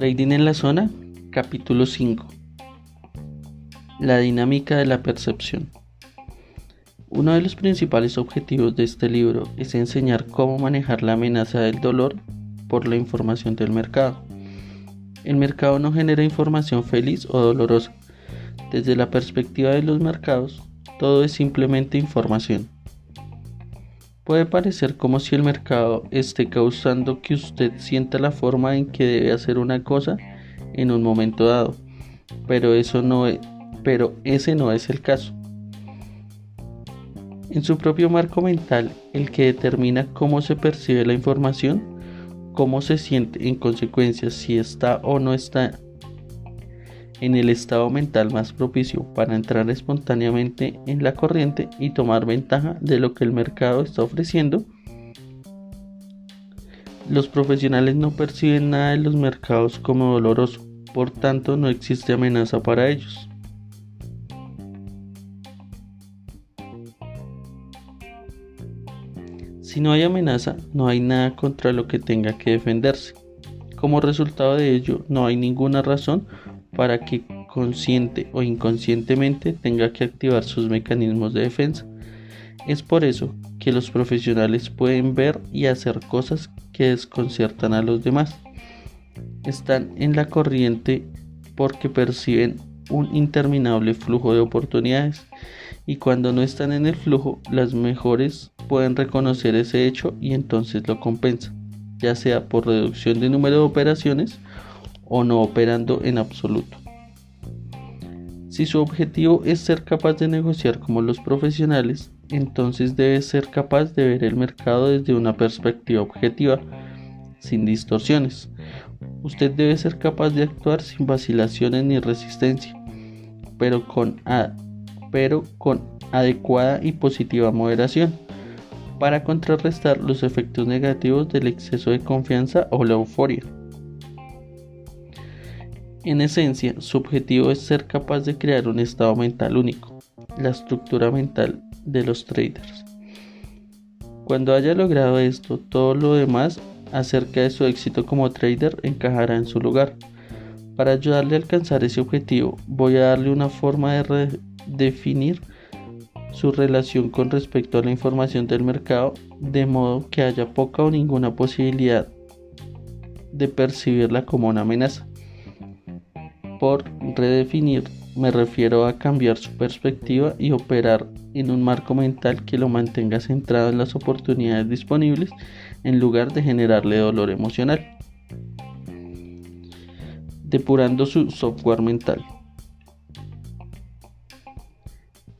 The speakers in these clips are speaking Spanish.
Trading en la zona, capítulo 5. La dinámica de la percepción. Uno de los principales objetivos de este libro es enseñar cómo manejar la amenaza del dolor por la información del mercado. El mercado no genera información feliz o dolorosa. Desde la perspectiva de los mercados, todo es simplemente información. Puede parecer como si el mercado esté causando que usted sienta la forma en que debe hacer una cosa en un momento dado, pero eso no es, pero ese no es el caso. En su propio marco mental, el que determina cómo se percibe la información, cómo se siente en consecuencia si está o no está en el estado mental más propicio para entrar espontáneamente en la corriente y tomar ventaja de lo que el mercado está ofreciendo. Los profesionales no perciben nada de los mercados como doloroso, por tanto no existe amenaza para ellos. Si no hay amenaza, no hay nada contra lo que tenga que defenderse. Como resultado de ello, no hay ninguna razón para que consciente o inconscientemente tenga que activar sus mecanismos de defensa. Es por eso que los profesionales pueden ver y hacer cosas que desconciertan a los demás. Están en la corriente porque perciben un interminable flujo de oportunidades y cuando no están en el flujo, las mejores pueden reconocer ese hecho y entonces lo compensan, ya sea por reducción de número de operaciones o no operando en absoluto. Si su objetivo es ser capaz de negociar como los profesionales, entonces debe ser capaz de ver el mercado desde una perspectiva objetiva, sin distorsiones. Usted debe ser capaz de actuar sin vacilaciones ni resistencia, pero con, adecuada y positiva moderación, para contrarrestar los efectos negativos del exceso de confianza o la euforia. En esencia, su objetivo es ser capaz de crear un estado mental único, la estructura mental de los traders. Cuando haya logrado esto, todo lo demás acerca de su éxito como trader encajará en su lugar. Para ayudarle a alcanzar ese objetivo, voy a darle una forma de definir su relación con respecto a la información del mercado, de modo que haya poca o ninguna posibilidad de percibirla como una amenaza. Por redefinir me refiero a cambiar su perspectiva y operar en un marco mental que lo mantenga centrado en las oportunidades disponibles en lugar de generarle dolor emocional. Depurando su software mental.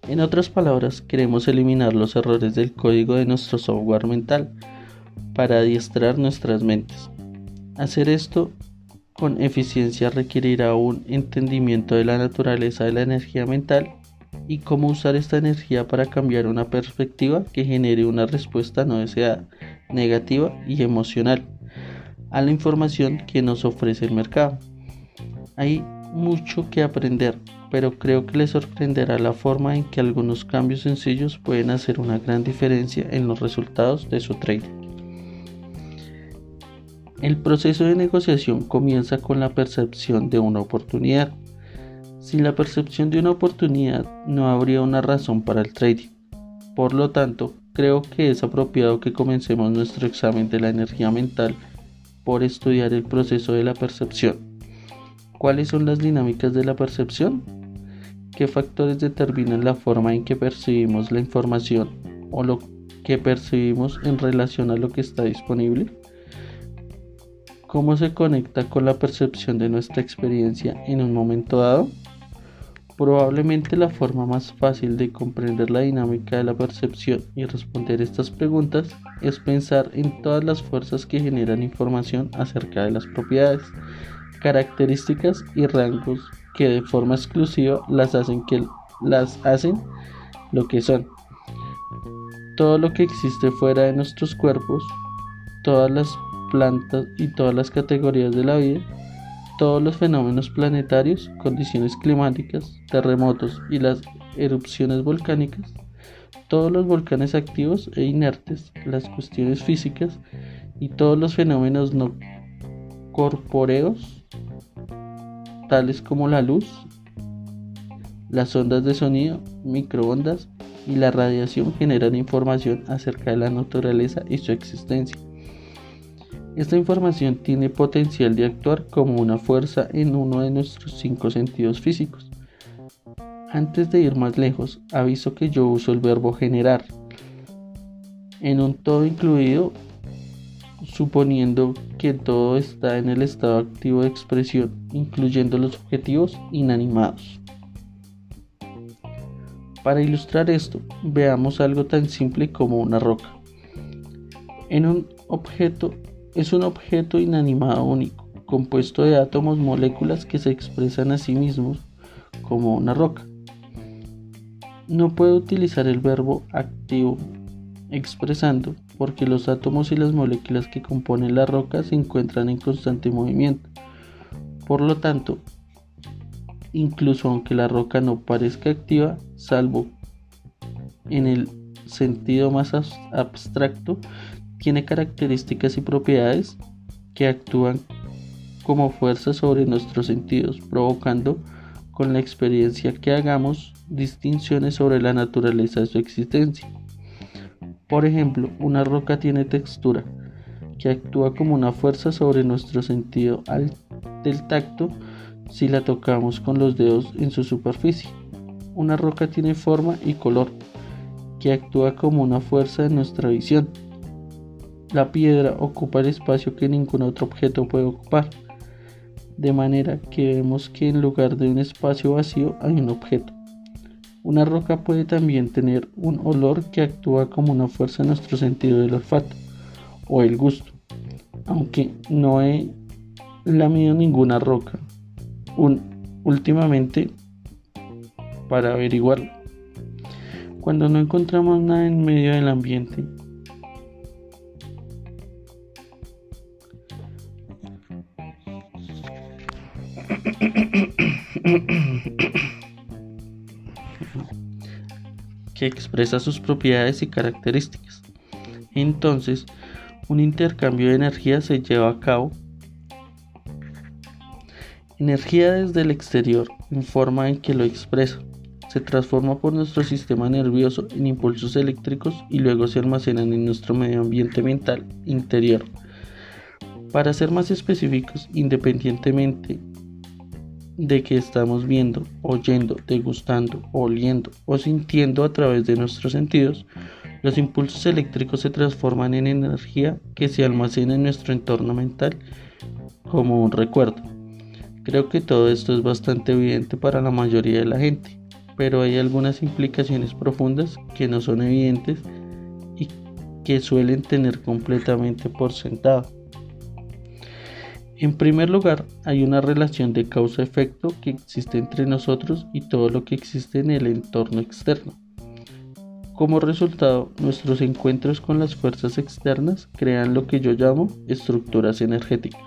En otras palabras, queremos eliminar los errores del código de nuestro software mental para adiestrar nuestras mentes. Hacer esto con eficiencia requerirá un entendimiento de la naturaleza de la energía mental y cómo usar esta energía para cambiar una perspectiva que genere una respuesta no deseada, negativa y emocional a la información que nos ofrece el mercado. Hay mucho que aprender, pero creo que les sorprenderá la forma en que algunos cambios sencillos pueden hacer una gran diferencia en los resultados de su trading. El proceso de negociación comienza con la percepción de una oportunidad. Sin la percepción de una oportunidad no habría una razón para el trading. Por lo tanto, creo que es apropiado que comencemos nuestro examen de la energía mental por estudiar el proceso de la percepción. ¿Cuáles son las dinámicas de la percepción? ¿Qué factores determinan la forma en que percibimos la información o lo que percibimos en relación a lo que está disponible? ¿Cómo se conecta con la percepción de nuestra experiencia en un momento dado? Probablemente la forma más fácil de comprender la dinámica de la percepción y responder estas preguntas es pensar en todas las fuerzas que generan información acerca de las propiedades, características y rangos que de forma exclusiva las hacen, las hacen lo que son. Todo lo que existe fuera de nuestros cuerpos, todas las plantas y todas las categorías de la vida, todos los fenómenos planetarios, condiciones climáticas, terremotos y las erupciones volcánicas Todos los volcanes activos e inertes, las cuestiones físicas y todos los fenómenos no corpóreos, tales como la luz, las ondas de sonido, microondas y la radiación generan información acerca de la naturaleza y su existencia. Esta información tiene potencial de actuar como una fuerza en uno de nuestros cinco sentidos físicos. Antes de ir más lejos, aviso que yo uso el verbo generar en un todo incluido, suponiendo que todo está en el estado activo de expresión, incluyendo los objetivos inanimados. Para ilustrar esto, veamos algo tan simple como una roca. En un objeto es un objeto inanimado único, compuesto de átomos moléculas que se expresan a sí mismos como una roca. No puedo utilizar el verbo activo expresando porque los átomos y las moléculas que componen la roca se encuentran en constante movimiento. Por lo tanto, incluso aunque la roca no parezca activa, salvo en el sentido más abstracto, tiene características y propiedades que actúan como fuerza sobre nuestros sentidos, provocando con la experiencia que hagamos distinciones sobre la naturaleza de su existencia. Por ejemplo, una roca tiene textura, que actúa como una fuerza sobre nuestro sentido del tacto si la tocamos con los dedos en su superficie. Una roca tiene forma y color, que actúa como una fuerza en nuestra visión la piedra ocupa el espacio que ningún otro objeto puede ocupar, de manera que vemos que en lugar de un espacio vacío hay un objeto. Una roca puede también tener un olor que actúa como una fuerza en nuestro sentido del olfato o el gusto, aunque no he lamido ninguna roca últimamente para averiguarlo. Cuando no encontramos nada en medio del ambiente, que expresa sus propiedades y características. Entonces, un intercambio de energía se lleva a cabo. Energía desde el exterior, en forma en que lo expresa. Se transforma por nuestro sistema nervioso en impulsos eléctricos y luego se almacenan en nuestro medio ambiente mental interior. Para ser más específicos, independientemente de que estamos viendo, oyendo, degustando, oliendo o sintiendo a través de nuestros sentidos, los impulsos eléctricos se transforman en energía que se almacena en nuestro entorno mental como un recuerdo. Creo que todo esto es bastante evidente para la mayoría de la gente, pero hay algunas implicaciones profundas que no son evidentes y que suelen tener completamente por sentado. En primer lugar, hay una relación de causa-efecto que existe entre nosotros y todo lo que existe en el entorno externo. Como resultado, nuestros encuentros con las fuerzas externas crean lo que yo llamo estructuras energéticas.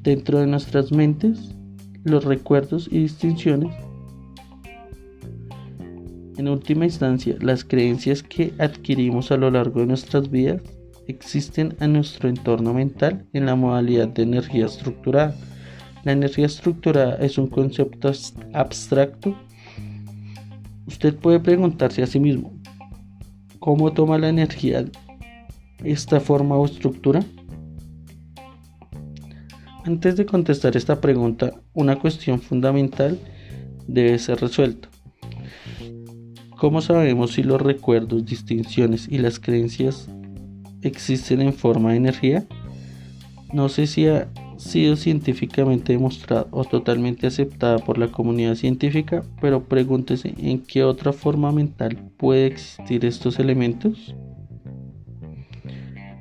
Dentro de nuestras mentes, los recuerdos y distinciones, en última instancia, las creencias que adquirimos a lo largo de nuestras vidas existen en nuestro entorno mental en la modalidad de energía estructurada. La energía estructurada es un concepto abstracto. Usted puede preguntarse a sí mismo, ¿cómo toma la energía esta forma o estructura? Antes de contestar esta pregunta, una cuestión fundamental debe ser resuelta. ¿Cómo sabemos si los recuerdos, distinciones y las creencias existen en forma de energía. No sé si ha sido científicamente demostrada o totalmente aceptada por la comunidad científica, pero pregúntese en qué otra forma mental puede existir estos elementos.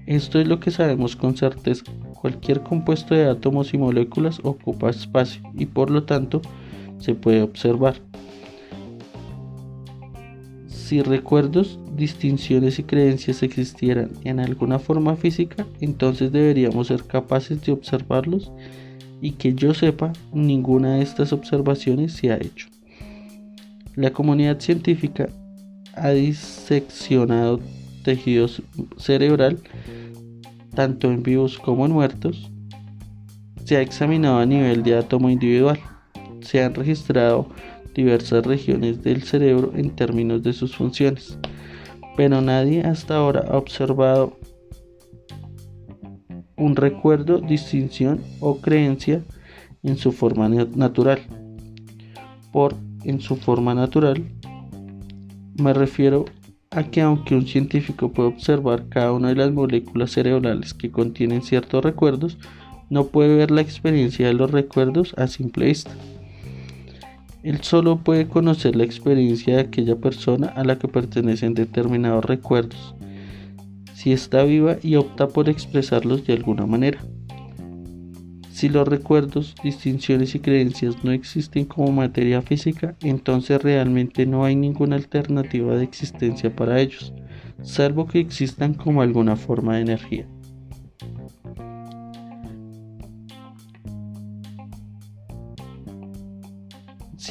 Esto es lo que sabemos con certeza. Cualquier compuesto de átomos y moléculas ocupa espacio y por lo tanto se puede observar. Si recuerdos, distinciones y creencias existieran en alguna forma física, entonces deberíamos ser capaces de observarlos y que yo sepa, ninguna de estas observaciones se ha hecho. La comunidad científica ha diseccionado tejido cerebral, tanto en vivos como en muertos. Se ha examinado a nivel de átomo individual. Se han registrado diversas regiones del cerebro en términos de sus funciones, pero nadie hasta ahora ha observado un recuerdo, distinción o creencia en su forma natural. Por en su forma natural me refiero a que aunque un científico puede observar cada una de las moléculas cerebrales que contienen ciertos recuerdos, no puede ver la experiencia de los recuerdos a simple vista. Él solo puede conocer la experiencia de aquella persona a la que pertenecen determinados recuerdos, si está viva y opta por expresarlos de alguna manera. Si los recuerdos, distinciones y creencias no existen como materia física, entonces realmente no hay ninguna alternativa de existencia para ellos, salvo que existan como alguna forma de energía.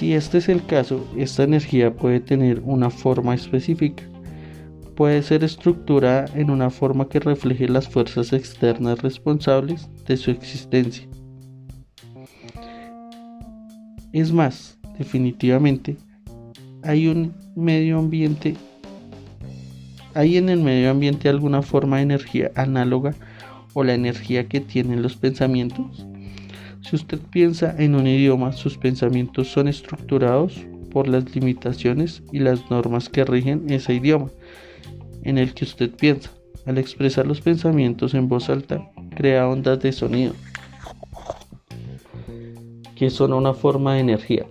Si este es el caso, esta energía puede tener una forma específica. Puede ser estructurada en una forma que refleje las fuerzas externas responsables de su existencia. Es más, definitivamente, hay un medio ambiente, hay en el medio ambiente alguna forma de energía análoga o la energía que tienen los pensamientos. Si usted piensa en un idioma, sus pensamientos son estructurados por las limitaciones y las normas que rigen ese idioma en el que usted piensa. Al expresar los pensamientos en voz alta, crea ondas de sonido, que son una forma de energía.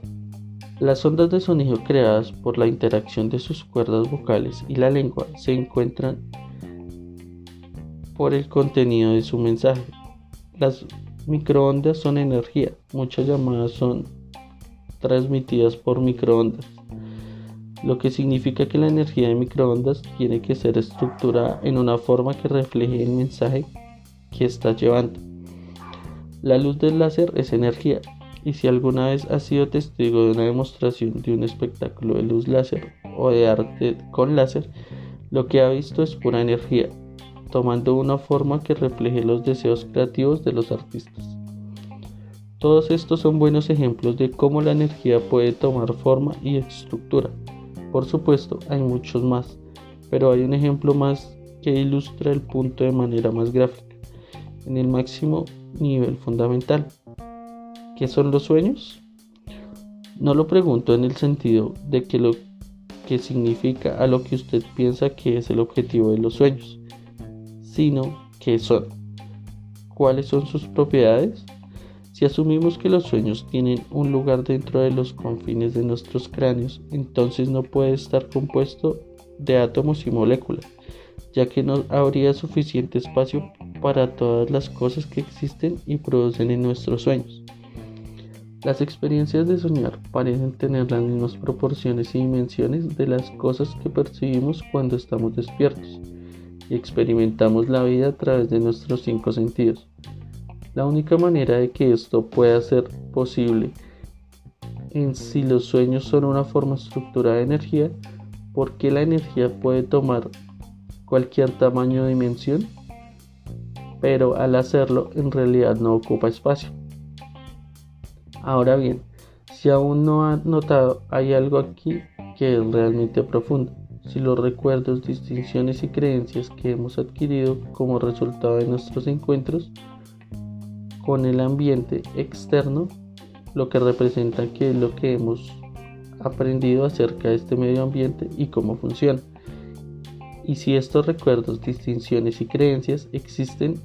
Las ondas de sonido creadas por la interacción de sus cuerdas vocales y la lengua se encuentran por el contenido de su mensaje. Las Microondas son energía. Muchas llamadas son transmitidas por microondas, lo que significa que la energía de microondas tiene que ser estructurada en una forma que refleje el mensaje que está llevando. La luz del láser es energía, y si alguna vez has sido testigo de una demostración de un espectáculo de luz láser o de arte con láser, lo que ha visto es pura energía, tomando una forma que refleje los deseos creativos de los artistas. Todos estos son buenos ejemplos de cómo la energía puede tomar forma y estructura. Por supuesto, hay muchos más, pero hay un ejemplo más que ilustra el punto de manera más gráfica, en el máximo nivel fundamental. ¿Qué son los sueños? No lo pregunto en el sentido de que lo que significa a lo que usted piensa que es el objetivo de los sueños sino qué son. ¿Cuáles son sus propiedades? Si asumimos que los sueños tienen un lugar dentro de los confines de nuestros cráneos, entonces no puede estar compuesto de átomos y moléculas, ya que no habría suficiente espacio para todas las cosas que existen y producen en nuestros sueños. Las experiencias de soñar parecen tener las mismas proporciones y dimensiones de las cosas que percibimos cuando estamos despiertos y experimentamos la vida a través de nuestros cinco sentidos. La única manera de que esto pueda ser posible en si los sueños son una forma estructurada de energía, porque la energía puede tomar cualquier tamaño o dimensión, pero al hacerlo en realidad no ocupa espacio. Ahora bien, si aún no ha notado, hay algo aquí que es realmente profundo si los recuerdos, distinciones y creencias que hemos adquirido como resultado de nuestros encuentros con el ambiente externo, lo que representa que es lo que hemos aprendido acerca de este medio ambiente y cómo funciona. Y si estos recuerdos, distinciones y creencias existen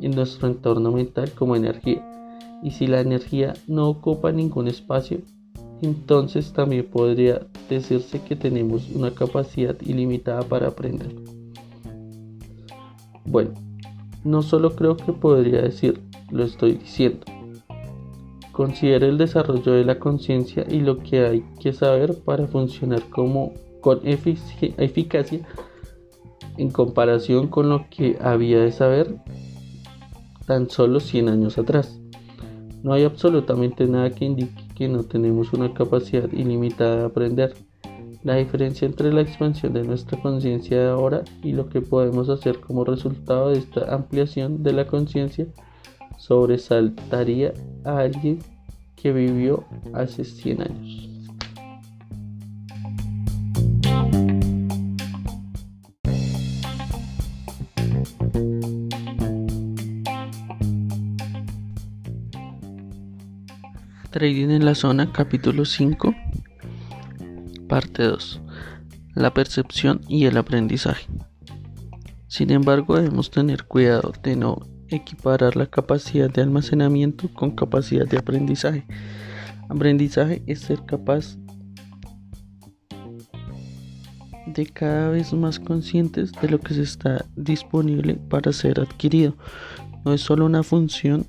en nuestro entorno mental como energía. Y si la energía no ocupa ningún espacio, entonces también podría decirse que tenemos una capacidad ilimitada para aprender. Bueno, no solo creo que podría decir, lo estoy diciendo. Considere el desarrollo de la conciencia y lo que hay que saber para funcionar como con eficacia en comparación con lo que había de saber tan solo 100 años atrás. No hay absolutamente nada que indique que no tenemos una capacidad ilimitada de aprender. La diferencia entre la expansión de nuestra conciencia de ahora y lo que podemos hacer como resultado de esta ampliación de la conciencia sobresaltaría a alguien que vivió hace 100 años. Trading en la zona, capítulo 5, parte 2. La percepción y el aprendizaje. Sin embargo, debemos tener cuidado de no equiparar la capacidad de almacenamiento con capacidad de aprendizaje. Aprendizaje es ser capaz de cada vez más conscientes de lo que se está disponible para ser adquirido. No es solo una función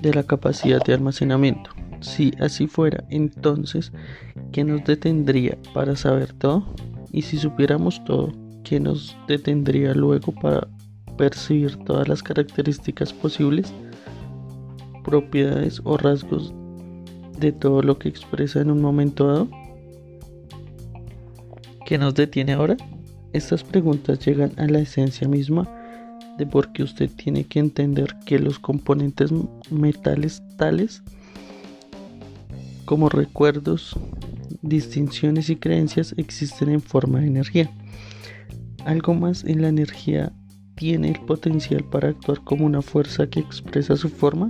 de la capacidad de almacenamiento. Si así fuera, entonces, ¿qué nos detendría para saber todo? Y si supiéramos todo, ¿qué nos detendría luego para percibir todas las características posibles, propiedades o rasgos de todo lo que expresa en un momento dado? ¿Qué nos detiene ahora? Estas preguntas llegan a la esencia misma de por qué usted tiene que entender que los componentes metales tales como recuerdos, distinciones y creencias existen en forma de energía. Algo más en la energía tiene el potencial para actuar como una fuerza que expresa su forma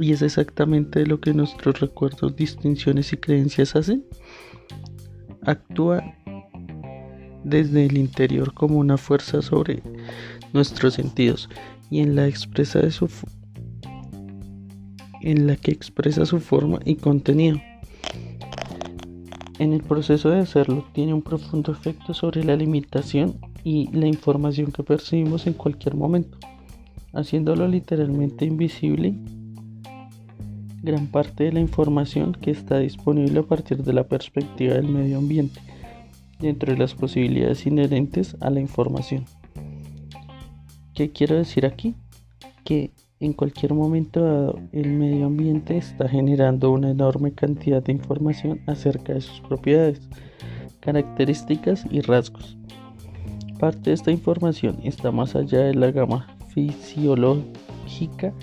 y es exactamente lo que nuestros recuerdos, distinciones y creencias hacen. Actúa desde el interior como una fuerza sobre nuestros sentidos y en la expresa de su en la que expresa su forma y contenido. En el proceso de hacerlo tiene un profundo efecto sobre la limitación y la información que percibimos en cualquier momento, haciéndolo literalmente invisible gran parte de la información que está disponible a partir de la perspectiva del medio ambiente, dentro de las posibilidades inherentes a la información. ¿Qué quiero decir aquí? Que en cualquier momento dado, el medio ambiente está generando una enorme cantidad de información acerca de sus propiedades, características y rasgos. Parte de esta información está más allá de la gama fisiológica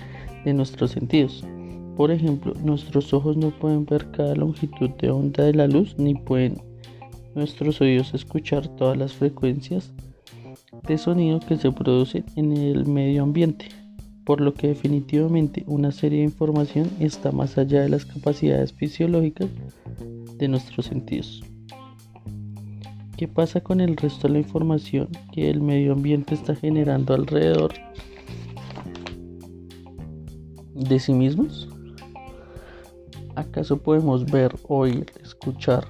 de nuestros sentidos. Por ejemplo, nuestros ojos no pueden ver cada longitud de onda de la luz ni pueden nuestros oídos escuchar todas las frecuencias de sonido que se producen en el medio ambiente por lo que definitivamente una serie de información está más allá de las capacidades fisiológicas de nuestros sentidos. ¿Qué pasa con el resto de la información que el medio ambiente está generando alrededor de sí mismos? ¿Acaso podemos ver, oír, escuchar,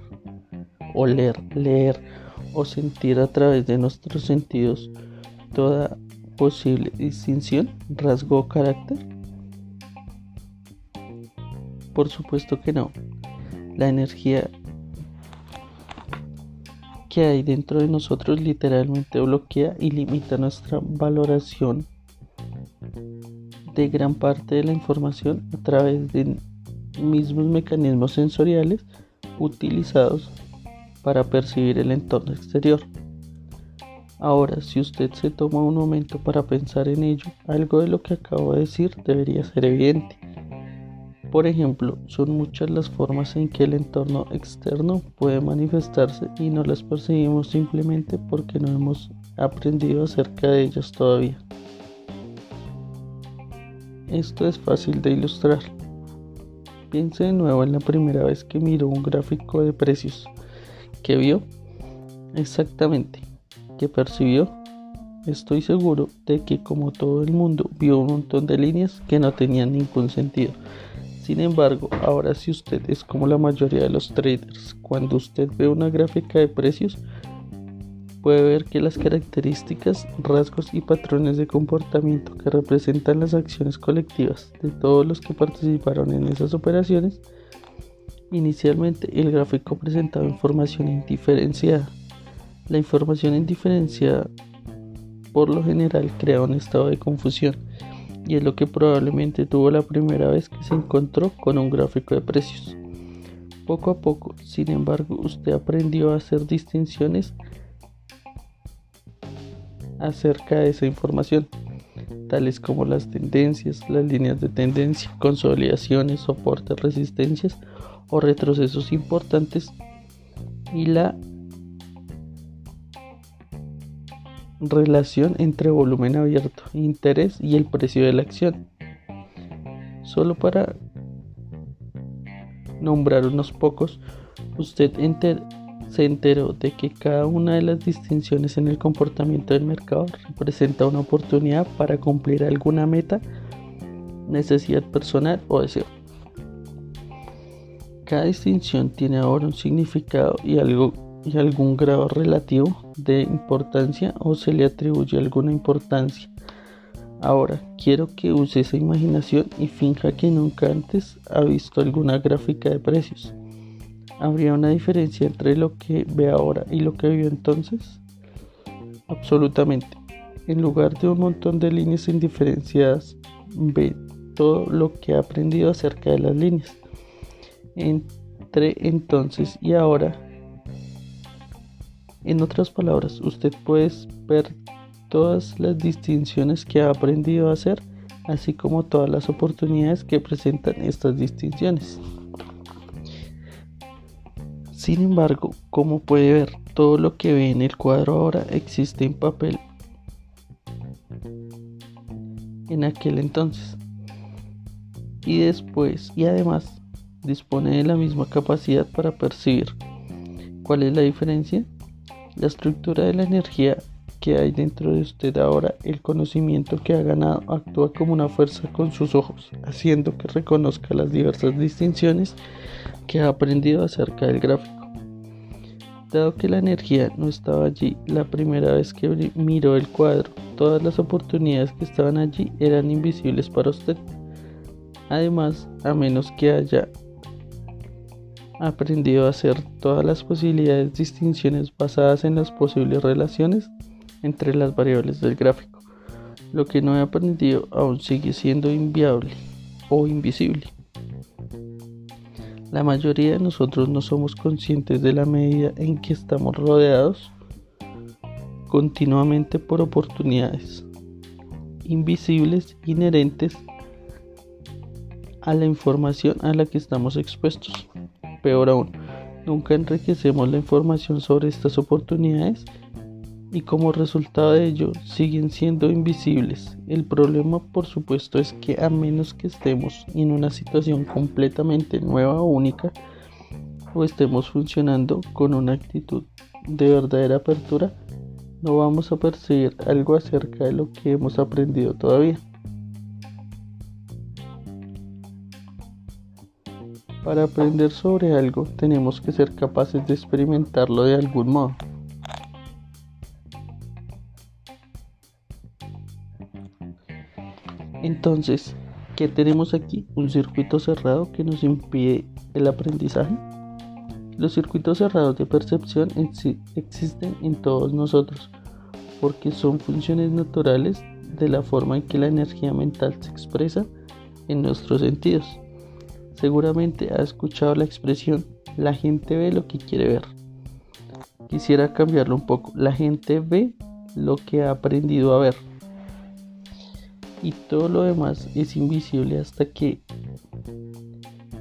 oler, leer o sentir a través de nuestros sentidos toda posible distinción, rasgo o carácter? Por supuesto que no. La energía que hay dentro de nosotros literalmente bloquea y limita nuestra valoración de gran parte de la información a través de mismos mecanismos sensoriales utilizados para percibir el entorno exterior. Ahora, si usted se toma un momento para pensar en ello, algo de lo que acabo de decir debería ser evidente. Por ejemplo, son muchas las formas en que el entorno externo puede manifestarse y no las percibimos simplemente porque no hemos aprendido acerca de ellas todavía. Esto es fácil de ilustrar. Piense de nuevo en la primera vez que miró un gráfico de precios. ¿Qué vio? Exactamente percibió, estoy seguro de que como todo el mundo vio un montón de líneas que no tenían ningún sentido. Sin embargo, ahora si usted es como la mayoría de los traders, cuando usted ve una gráfica de precios, puede ver que las características, rasgos y patrones de comportamiento que representan las acciones colectivas de todos los que participaron en esas operaciones, inicialmente el gráfico presentaba información indiferenciada la información indiferenciada por lo general crea un estado de confusión y es lo que probablemente tuvo la primera vez que se encontró con un gráfico de precios. Poco a poco, sin embargo, usted aprendió a hacer distinciones acerca de esa información, tales como las tendencias, las líneas de tendencia, consolidaciones, soportes, resistencias o retrocesos importantes y la relación entre volumen abierto, interés y el precio de la acción. Solo para nombrar unos pocos, usted se enteró de que cada una de las distinciones en el comportamiento del mercado representa una oportunidad para cumplir alguna meta, necesidad personal o deseo. Cada distinción tiene ahora un significado y, algo, y algún grado relativo de importancia o se le atribuye alguna importancia. Ahora, quiero que use esa imaginación y finja que nunca antes ha visto alguna gráfica de precios. ¿Habría una diferencia entre lo que ve ahora y lo que vio entonces? Absolutamente. En lugar de un montón de líneas indiferenciadas, ve todo lo que ha aprendido acerca de las líneas. Entre entonces y ahora, en otras palabras, usted puede ver todas las distinciones que ha aprendido a hacer, así como todas las oportunidades que presentan estas distinciones. Sin embargo, como puede ver, todo lo que ve en el cuadro ahora existe en papel en aquel entonces. Y después, y además, dispone de la misma capacidad para percibir. ¿Cuál es la diferencia? La estructura de la energía que hay dentro de usted ahora, el conocimiento que ha ganado, actúa como una fuerza con sus ojos, haciendo que reconozca las diversas distinciones que ha aprendido acerca del gráfico. Dado que la energía no estaba allí la primera vez que miró el cuadro, todas las oportunidades que estaban allí eran invisibles para usted. Además, a menos que haya aprendido a hacer todas las posibilidades distinciones basadas en las posibles relaciones, entre las variables del gráfico. Lo que no he aprendido aún sigue siendo inviable o invisible. La mayoría de nosotros no somos conscientes de la medida en que estamos rodeados continuamente por oportunidades invisibles inherentes a la información a la que estamos expuestos. Peor aún, nunca enriquecemos la información sobre estas oportunidades y como resultado de ello siguen siendo invisibles. El problema por supuesto es que a menos que estemos en una situación completamente nueva o única o estemos funcionando con una actitud de verdadera apertura, no vamos a percibir algo acerca de lo que hemos aprendido todavía. Para aprender sobre algo tenemos que ser capaces de experimentarlo de algún modo. Entonces, ¿qué tenemos aquí? Un circuito cerrado que nos impide el aprendizaje. Los circuitos cerrados de percepción existen en todos nosotros porque son funciones naturales de la forma en que la energía mental se expresa en nuestros sentidos. Seguramente ha escuchado la expresión la gente ve lo que quiere ver. Quisiera cambiarlo un poco. La gente ve lo que ha aprendido a ver y todo lo demás es invisible hasta que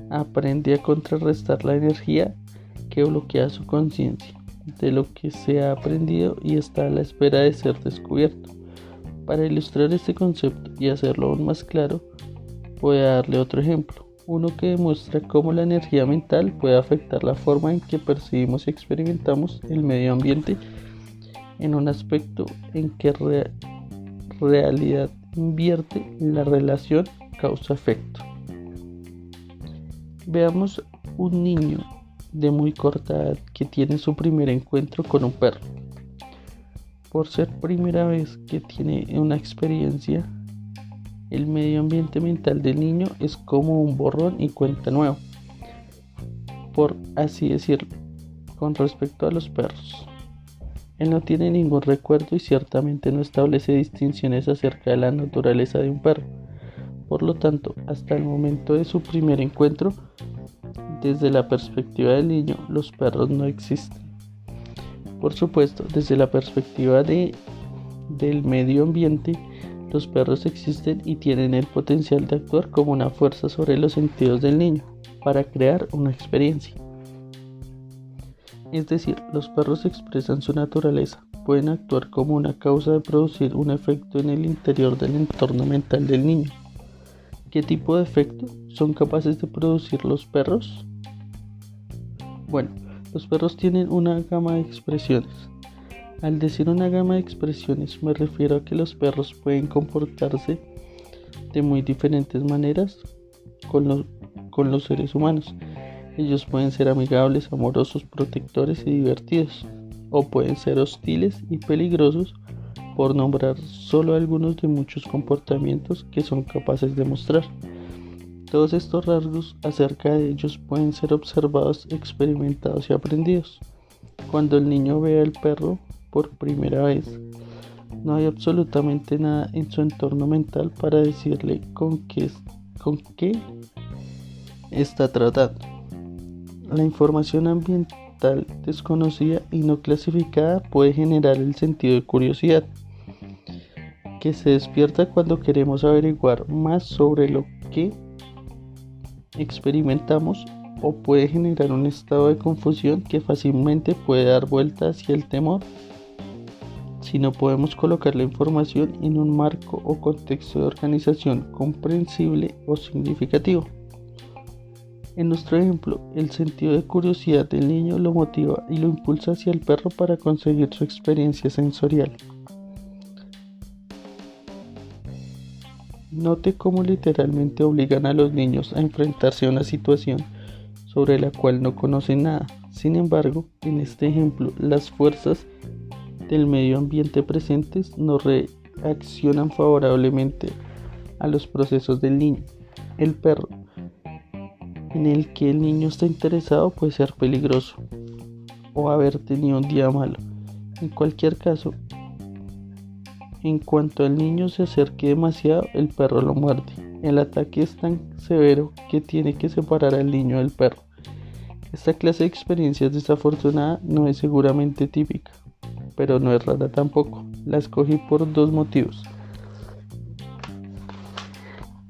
aprende a contrarrestar la energía que bloquea su conciencia de lo que se ha aprendido y está a la espera de ser descubierto. Para ilustrar este concepto y hacerlo aún más claro, voy a darle otro ejemplo, uno que demuestra cómo la energía mental puede afectar la forma en que percibimos y experimentamos el medio ambiente en un aspecto en que realidad invierte la relación causa-efecto. Veamos un niño de muy corta edad que tiene su primer encuentro con un perro. Por ser primera vez que tiene una experiencia, el medio ambiente mental del niño es como un borrón y cuenta nuevo, por así decirlo, con respecto a los perros. Él no tiene ningún recuerdo y ciertamente no establece distinciones acerca de la naturaleza de un perro. Por lo tanto, hasta el momento de su primer encuentro, Desde la perspectiva del niño, los perros no existen. Por supuesto, desde la perspectiva de, del medio ambiente, los perros existen y tienen el potencial de actuar como una fuerza sobre los sentidos del niño para crear una experiencia. Es decir, los perros expresan su naturaleza, pueden actuar como una causa de producir un efecto en el interior del entorno mental del niño. ¿Qué tipo de efecto son capaces de producir los perros? Bueno, los perros tienen una gama de expresiones. Al decir una gama de expresiones me refiero a que los perros pueden comportarse de muy diferentes maneras con los, con los seres humanos. Ellos pueden ser amigables, amorosos, protectores y divertidos o pueden ser hostiles y peligrosos por nombrar solo algunos de muchos comportamientos que son capaces de mostrar. Todos estos rasgos acerca de ellos pueden ser observados, experimentados y aprendidos. Cuando el niño ve al perro por primera vez, no hay absolutamente nada en su entorno mental para decirle con qué, con qué está tratando. La información ambiental desconocida y no clasificada puede generar el sentido de curiosidad que se despierta cuando queremos averiguar más sobre lo que experimentamos o puede generar un estado de confusión que fácilmente puede dar vuelta hacia el temor si no podemos colocar la información en un marco o contexto de organización comprensible o significativo. En nuestro ejemplo, el sentido de curiosidad del niño lo motiva y lo impulsa hacia el perro para conseguir su experiencia sensorial. Note cómo literalmente obligan a los niños a enfrentarse a una situación sobre la cual no conocen nada. Sin embargo, en este ejemplo, las fuerzas del medio ambiente presentes no reaccionan favorablemente a los procesos del niño. El perro en el que el niño está interesado puede ser peligroso o haber tenido un día malo. En cualquier caso, en cuanto el niño se acerque demasiado, el perro lo muerde. El ataque es tan severo que tiene que separar al niño del perro. Esta clase de experiencias desafortunada no es seguramente típica, pero no es rara tampoco. La escogí por dos motivos.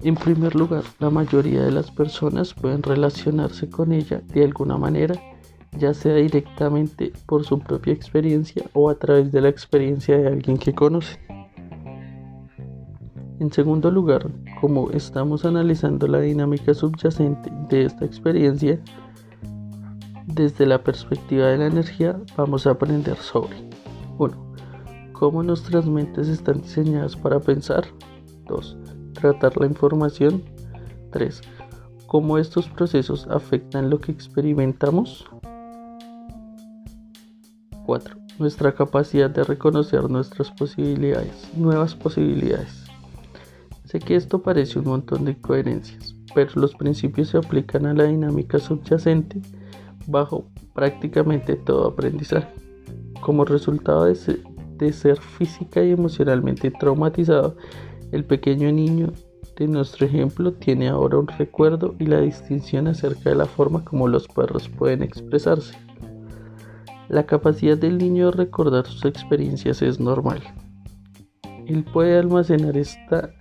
En primer lugar, la mayoría de las personas pueden relacionarse con ella de alguna manera, ya sea directamente por su propia experiencia o a través de la experiencia de alguien que conoce. En segundo lugar, como estamos analizando la dinámica subyacente de esta experiencia, desde la perspectiva de la energía vamos a aprender sobre 1. Cómo nuestras mentes están diseñadas para pensar. 2 tratar la información. 3. ¿Cómo estos procesos afectan lo que experimentamos? 4. Nuestra capacidad de reconocer nuestras posibilidades, nuevas posibilidades. Sé que esto parece un montón de coherencias, pero los principios se aplican a la dinámica subyacente bajo prácticamente todo aprendizaje. Como resultado de, ser física y emocionalmente traumatizado, el pequeño niño de nuestro ejemplo tiene ahora un recuerdo y la distinción acerca de la forma como los perros pueden expresarse. La capacidad del niño de recordar sus experiencias es normal. Él puede almacenar esta,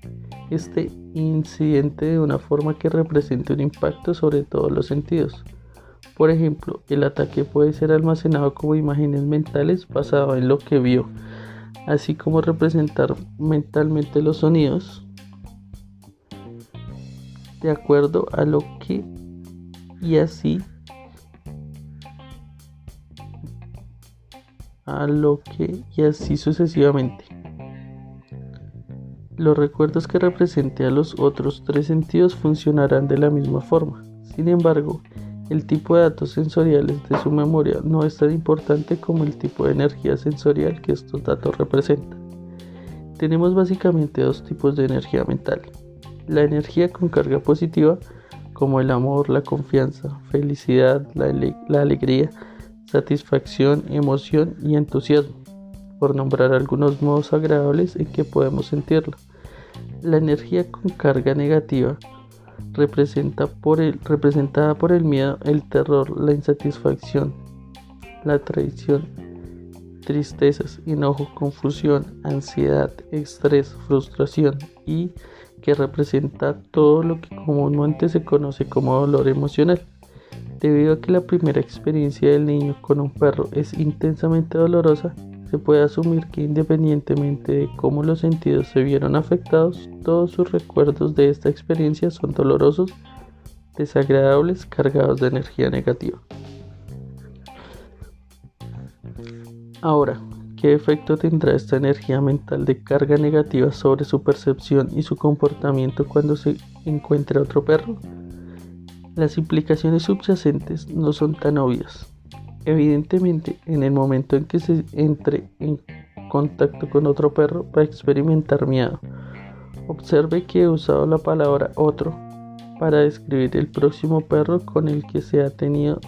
este incidente de una forma que represente un impacto sobre todos los sentidos. Por ejemplo, el ataque puede ser almacenado como imágenes mentales basado en lo que vio así como representar mentalmente los sonidos de acuerdo a lo que y así a lo que y así sucesivamente. Los recuerdos que represente a los otros tres sentidos funcionarán de la misma forma. Sin embargo, el tipo de datos sensoriales de su memoria no es tan importante como el tipo de energía sensorial que estos datos representan. Tenemos básicamente dos tipos de energía mental. La energía con carga positiva, como el amor, la confianza, felicidad, la, alegría, satisfacción, emoción y entusiasmo, por nombrar algunos modos agradables en que podemos sentirlo. La energía con carga negativa, representa por el, representada por el miedo, el terror, la insatisfacción, la traición, tristezas, enojo, confusión, ansiedad, estrés, frustración y que representa todo lo que comúnmente se conoce como dolor emocional. Debido a que la primera experiencia del niño con un perro es intensamente dolorosa, se puede asumir que independientemente de cómo los sentidos se vieron afectados, todos sus recuerdos de esta experiencia son dolorosos, desagradables, cargados de energía negativa. Ahora, ¿qué efecto tendrá esta energía mental de carga negativa sobre su percepción y su comportamiento cuando se encuentra otro perro? Las implicaciones subyacentes no son tan obvias. Evidentemente, en el momento en que se entre en contacto con otro perro va a experimentar miedo. Observe que he usado la palabra otro para describir el próximo perro con el que se ha tenido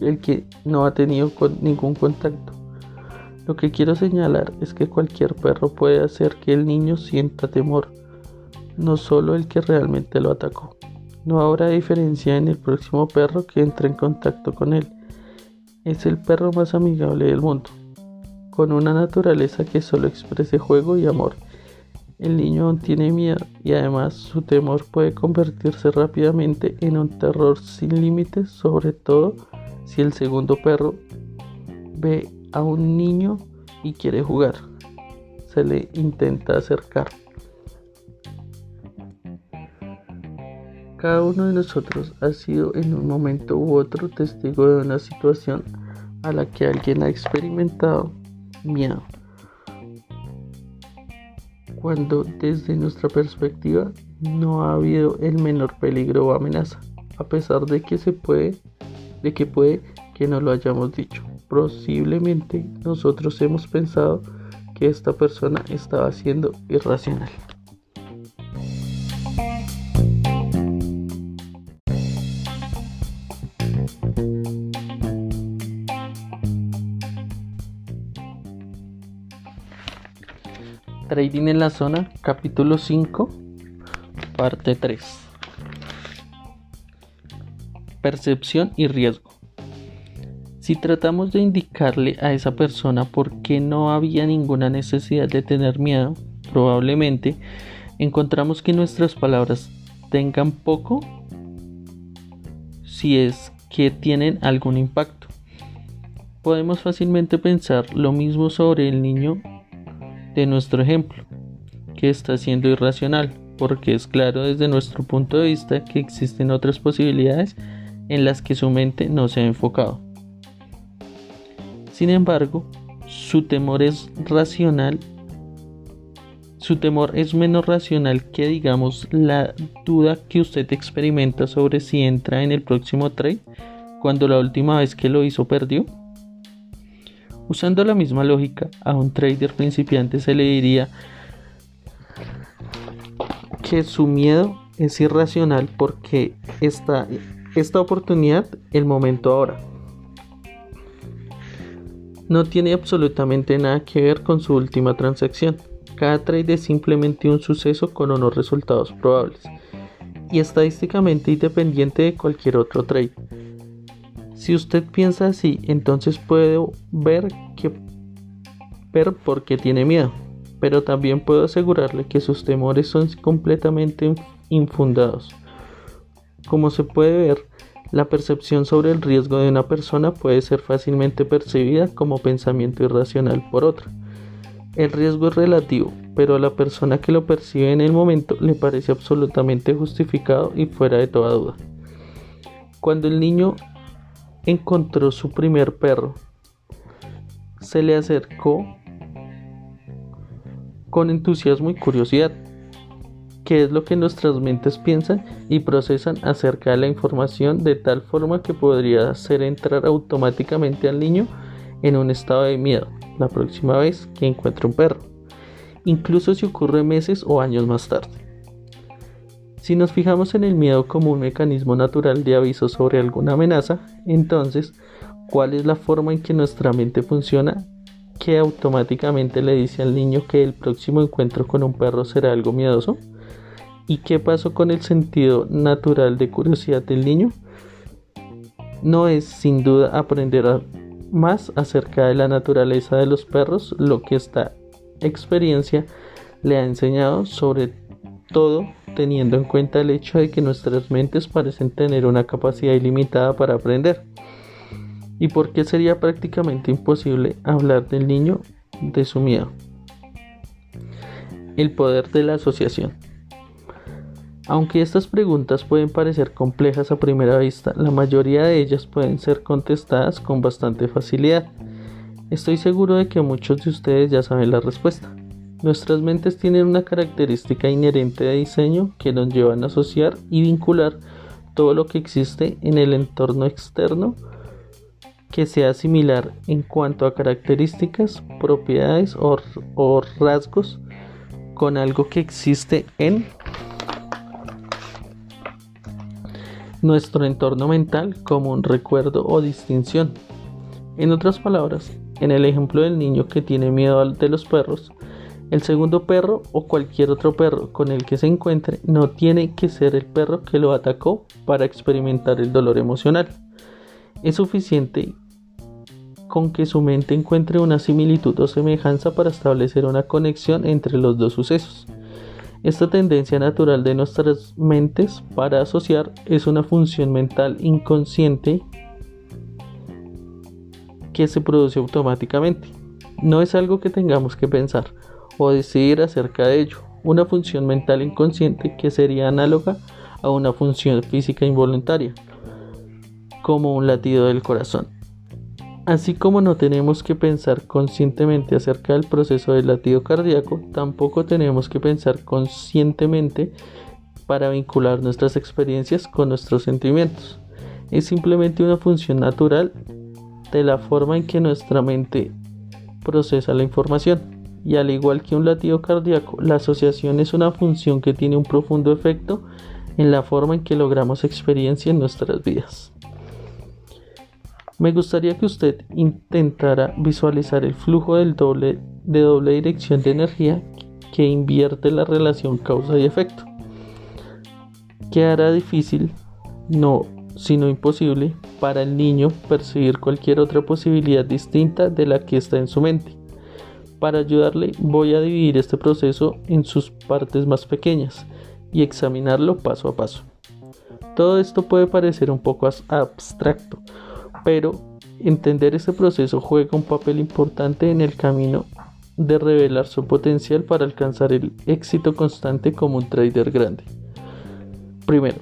el que no ha tenido ningún contacto. Lo que quiero señalar es que cualquier perro puede hacer que el niño sienta temor, no solo el que realmente lo atacó. No habrá diferencia en el próximo perro que entre en contacto con él es el perro más amigable del mundo, con una naturaleza que solo exprese juego y amor. El niño aún tiene miedo y además su temor puede convertirse rápidamente en un terror sin límites, sobre todo si el segundo perro ve a un niño y quiere jugar. Se le intenta acercar. Cada uno de nosotros ha sido en un momento u otro testigo de una situación a la que alguien ha experimentado miedo. Cuando desde nuestra perspectiva no ha habido el menor peligro o amenaza, a pesar de que se puede, de que puede que no lo hayamos dicho. Posiblemente nosotros hemos pensado que esta persona estaba siendo irracional. 'Trading en la zona, capítulo 5, parte 3. Percepción y riesgo. Si tratamos de indicarle a esa persona por qué no había ninguna necesidad de tener miedo, probablemente encontramos que nuestras palabras tengan poco si es que tienen algún impacto. Podemos fácilmente pensar lo mismo sobre el niño de nuestro ejemplo, que está siendo irracional, porque es claro desde nuestro punto de vista que existen otras posibilidades en las que su mente no se ha enfocado. Sin embargo, su temor es racional. Su temor es menos racional que digamos la duda que usted experimenta sobre si entra en el próximo trade cuando la última vez que lo hizo perdió. Usando la misma lógica, a un trader principiante se le diría que su miedo es irracional porque esta, oportunidad, el momento ahora, no tiene absolutamente nada que ver con su última transacción. Cada trade es simplemente un suceso con unos resultados probables y estadísticamente independiente de cualquier otro trade. Si usted piensa así, entonces puede ver que ver por qué tiene miedo, pero también puedo asegurarle que sus temores son completamente infundados. Como se puede ver, la percepción sobre el riesgo de una persona puede ser fácilmente percibida como pensamiento irracional por otra. El riesgo es relativo, pero a la persona que lo percibe en el momento le parece absolutamente justificado y fuera de toda duda. Cuando el niño encontró su primer perro. Se le acercó con entusiasmo y curiosidad, que es lo que nuestras mentes piensan y procesan acerca de la información de tal forma que podría hacer entrar automáticamente al niño en un estado de miedo la próxima vez que encuentre un perro, incluso si ocurre meses o años más tarde. Si nos fijamos en el miedo como un mecanismo natural de aviso sobre alguna amenaza, entonces, ¿cuál es la forma en que nuestra mente funciona que automáticamente le dice al niño que el próximo encuentro con un perro será algo miedoso? ¿Y qué pasó con el sentido natural de curiosidad del niño? No es sin duda aprender más acerca de la naturaleza de los perros lo que esta experiencia le ha enseñado, sobre todo teniendo en cuenta el hecho de que nuestras mentes parecen tener una capacidad ilimitada para aprender. ¿Y por qué sería prácticamente imposible hablar del niño de su miedo? El poder de la asociación. Aunque estas preguntas pueden parecer complejas a primera vista, la mayoría de ellas pueden ser contestadas con bastante facilidad. Estoy seguro de que muchos de ustedes ya saben la respuesta. Nuestras mentes tienen una característica inherente de diseño que nos llevan a asociar y vincular todo lo que existe en el entorno externo que sea similar en cuanto a características, propiedades o, rasgos con algo que existe en nuestro entorno mental como un recuerdo o distinción. En otras palabras, en el ejemplo del niño que tiene miedo de los perros, el segundo perro o cualquier otro perro con el que se encuentre no tiene que ser el perro que lo atacó para experimentar el dolor emocional. Es suficiente con que su mente encuentre una similitud o semejanza para establecer una conexión entre los dos sucesos. Esta tendencia natural de nuestras mentes para asociar es una función mental inconsciente que se produce automáticamente. No es algo que tengamos que pensar o decidir acerca de ello. Una función mental inconsciente que sería análoga a una función física involuntaria, como un latido del corazón. Así como no tenemos que pensar conscientemente acerca del proceso del latido cardíaco, tampoco tenemos que pensar conscientemente para vincular nuestras experiencias con nuestros sentimientos. Es simplemente una función natural de la forma en que nuestra mente procesa la información. Y al igual que un latido cardíaco, la asociación es una función que tiene un profundo efecto en la forma en que logramos experiencia en nuestras vidas. Me gustaría que usted intentara visualizar el flujo del doble, de doble dirección de energía que invierte la relación causa y efecto. Que hará difícil, no, sino imposible, para el niño percibir cualquier otra posibilidad distinta de la que está en su mente. Para ayudarle voy a dividir este proceso en sus partes más pequeñas y examinarlo paso a paso. Todo esto puede parecer un poco abstracto, pero entender este proceso juega un papel importante en el camino de revelar su potencial para alcanzar el éxito constante como un trader grande. Primero,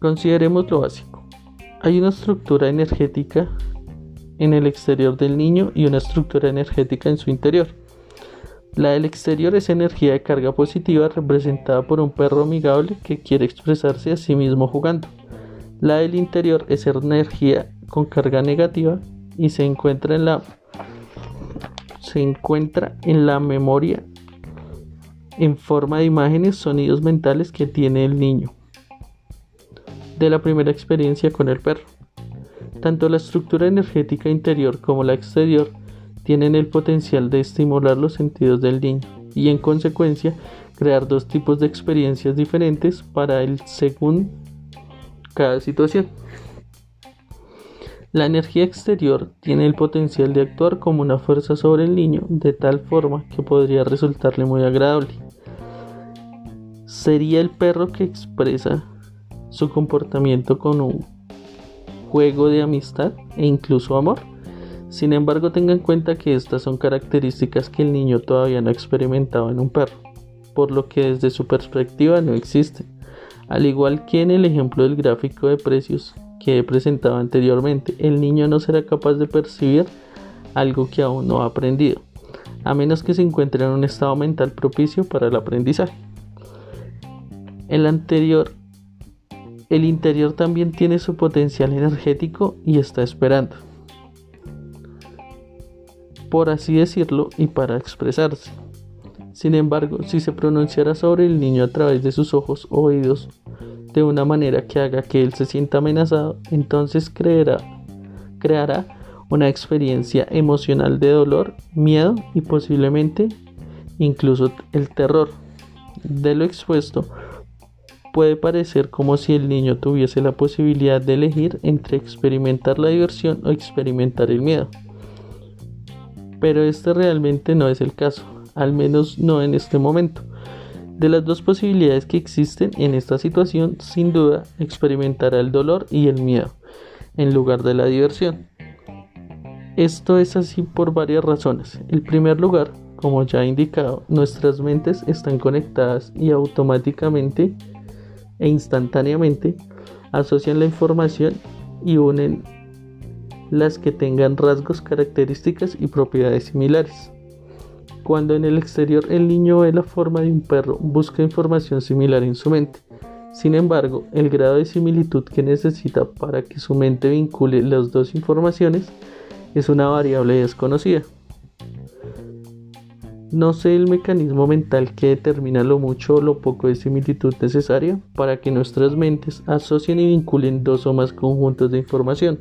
consideremos lo básico. Hay una estructura energética en el exterior del niño y una estructura energética en su interior. La del exterior es energía de carga positiva representada por un perro amigable que quiere expresarse a sí mismo jugando. La del interior es energía con carga negativa y se encuentra en la se encuentra en la memoria en forma de imágenes, sonidos mentales que tiene el niño de la primera experiencia con el perro. Tanto la estructura energética interior como la exterior tienen el potencial de estimular los sentidos del niño y en consecuencia crear dos tipos de experiencias diferentes para el según cada situación. La energía exterior tiene el potencial de actuar como una fuerza sobre el niño de tal forma que podría resultarle muy agradable. Sería el perro que expresa su comportamiento con un juego de amistad e incluso amor. Sin embargo, tenga en cuenta que estas son características que el niño todavía no ha experimentado en un perro, por lo que desde su perspectiva no existen. Al igual que en el ejemplo del gráfico de precios que he presentado anteriormente, el niño no será capaz de percibir algo que aún no ha aprendido, a menos que se encuentre en un estado mental propicio para el aprendizaje. El anterior, el interior también tiene su potencial energético y está esperando, por así decirlo, y para expresarse. Sin embargo, si se pronunciara sobre el niño a través de sus ojos o oídos de una manera que haga que él se sienta amenazado, entonces creará una experiencia emocional de dolor, miedo y posiblemente incluso el terror. De lo expuesto, puede parecer como si el niño tuviese la posibilidad de elegir entre experimentar la diversión o experimentar el miedo. Pero este realmente no es el caso, al menos no en este momento. De las dos posibilidades que existen en esta situación, sin duda experimentará el dolor y el miedo en lugar de la diversión. Esto es así por varias razones. En primer lugar, como ya he indicado, nuestras mentes están conectadas y automáticamente e instantáneamente asocian la información y unen las que tengan rasgos, características y propiedades similares. Cuando en el exterior el niño ve la forma de un perro, busca información similar en su mente. Sin embargo, el grado de similitud que necesita para que su mente vincule las dos informaciones es una variable desconocida. No sé el mecanismo mental que determina lo mucho o lo poco de similitud necesaria para que nuestras mentes asocien y vinculen dos o más conjuntos de información.